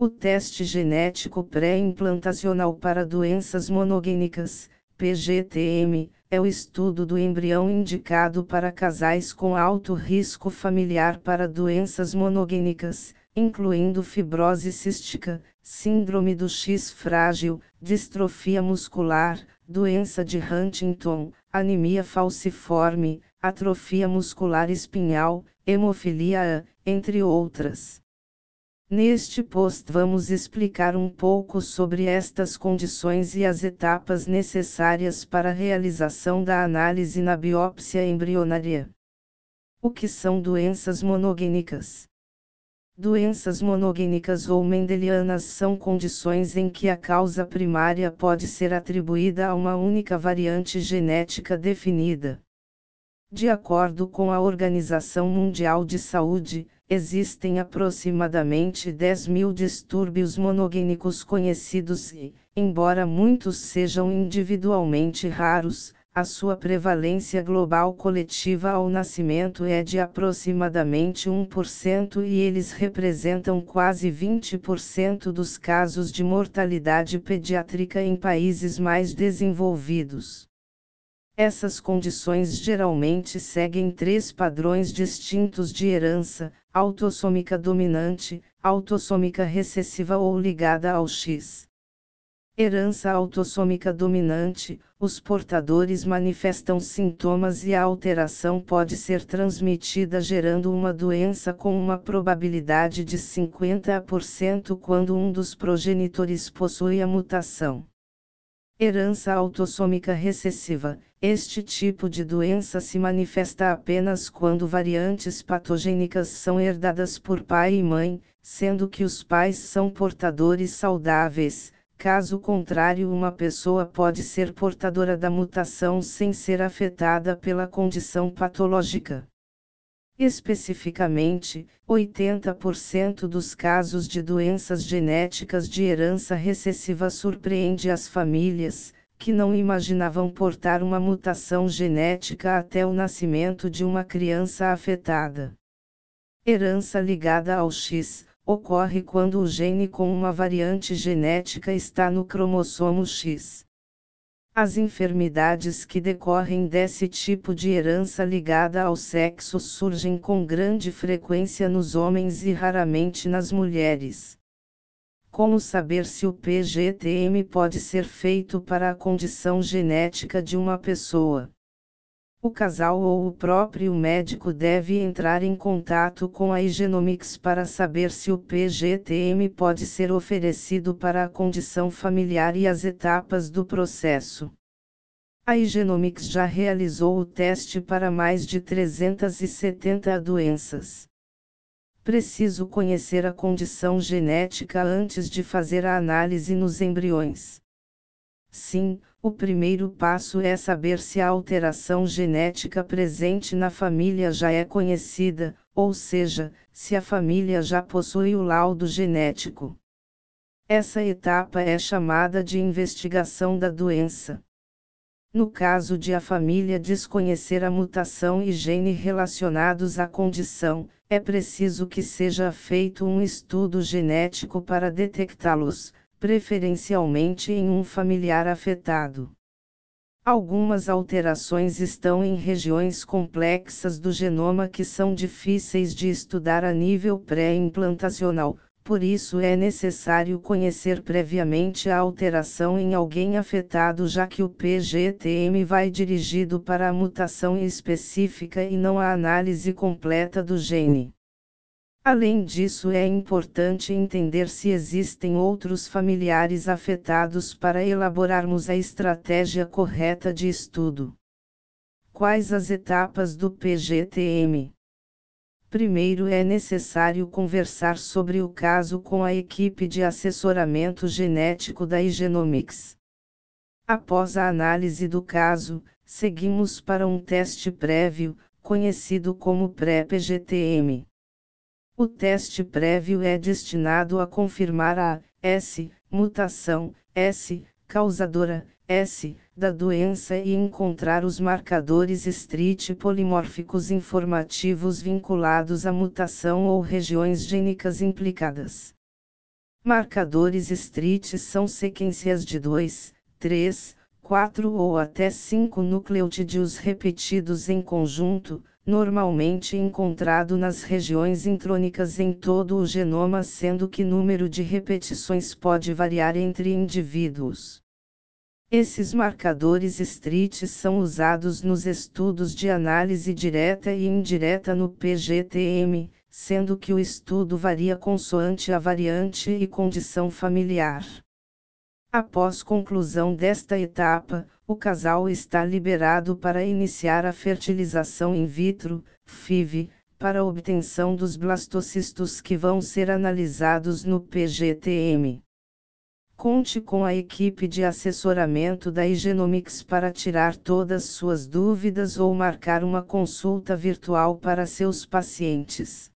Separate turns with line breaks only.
O teste genético pré-implantacional para doenças monogênicas, PGTM, é o estudo do embrião indicado para casais com alto risco familiar para doenças monogênicas, incluindo fibrose cística, síndrome do X frágil, distrofia muscular, doença de Huntington, anemia falciforme, atrofia muscular espinhal, hemofilia A, entre outras. Neste post vamos explicar um pouco sobre estas condições e as etapas necessárias para a realização da análise na biópsia embrionária. O que são doenças monogênicas? Doenças monogênicas ou mendelianas são condições em que a causa primária pode ser atribuída a uma única variante genética definida. De acordo com a Organização Mundial de Saúde, existem aproximadamente 10 mil distúrbios monogênicos conhecidos e, embora muitos sejam individualmente raros, a sua prevalência global coletiva ao nascimento é de aproximadamente 1% e eles representam quase 20% dos casos de mortalidade pediátrica em países mais desenvolvidos. Essas condições geralmente seguem três padrões distintos de herança: autossômica dominante, autossômica recessiva ou ligada ao X. Herança autossômica dominante: os portadores manifestam sintomas e a alteração pode ser transmitida gerando uma doença com uma probabilidade de 50% quando um dos progenitores possui a mutação. Herança autossômica recessiva: este tipo de doença se manifesta apenas quando variantes patogênicas são herdadas por pai e mãe, sendo que os pais são portadores saudáveis. Caso contrário, uma pessoa pode ser portadora da mutação sem ser afetada pela condição patológica. Especificamente, 80% dos casos de doenças genéticas de herança recessiva surpreende as famílias, que não imaginavam portar uma mutação genética até o nascimento de uma criança afetada. Herança ligada ao X ocorre quando o gene com uma variante genética está no cromossomo X. As enfermidades que decorrem desse tipo de herança ligada ao sexo surgem com grande frequência nos homens e raramente nas mulheres. Como saber se o PGTM pode ser feito para a condição genética de uma pessoa? O casal ou o próprio médico deve entrar em contato com a Igenomics para saber se o PGTM pode ser oferecido para a condição familiar e as etapas do processo. A Igenomics já realizou o teste para mais de 370 doenças. Preciso conhecer a condição genética antes de fazer a análise nos embriões. Sim, o primeiro passo é saber se a alteração genética presente na família já é conhecida, ou seja, se a família já possui o laudo genético. Essa etapa é chamada de investigação da doença. No caso de a família desconhecer a mutação e gene relacionados à condição, é preciso que seja feito um estudo genético para detectá-los, preferencialmente em um familiar afetado. Algumas alterações estão em regiões complexas do genoma que são difíceis de estudar a nível pré-implantacional, por isso é necessário conhecer previamente a alteração em alguém afetado, já que o PGTM vai dirigido para a mutação específica e não a análise completa do gene. Além disso, é importante entender se existem outros familiares afetados para elaborarmos a estratégia correta de estudo. Quais as etapas do PGTM? Primeiro é necessário conversar sobre o caso com a equipe de assessoramento genético da Igenomics. Após a análise do caso, seguimos para um teste prévio, conhecido como pré-PGTM. O teste prévio é destinado a confirmar a S mutação S causadora S da doença e encontrar os marcadores street polimórficos informativos vinculados à mutação ou regiões gênicas implicadas. Marcadores street são sequências de 2, 3, 4 ou até 5 nucleotídeos repetidos em conjunto, normalmente encontrado nas regiões intrônicas em todo o genoma, sendo que número de repetições pode variar entre indivíduos. Esses marcadores street são usados nos estudos de análise direta e indireta no PGTM, sendo que o estudo varia consoante a variante e condição familiar. Após conclusão desta etapa, o casal está liberado para iniciar a fertilização in vitro, FIV, para obtenção dos blastocistos que vão ser analisados no PGTM. Conte com a equipe de assessoramento da Igenomics para tirar todas suas dúvidas ou marcar uma consulta virtual para seus pacientes.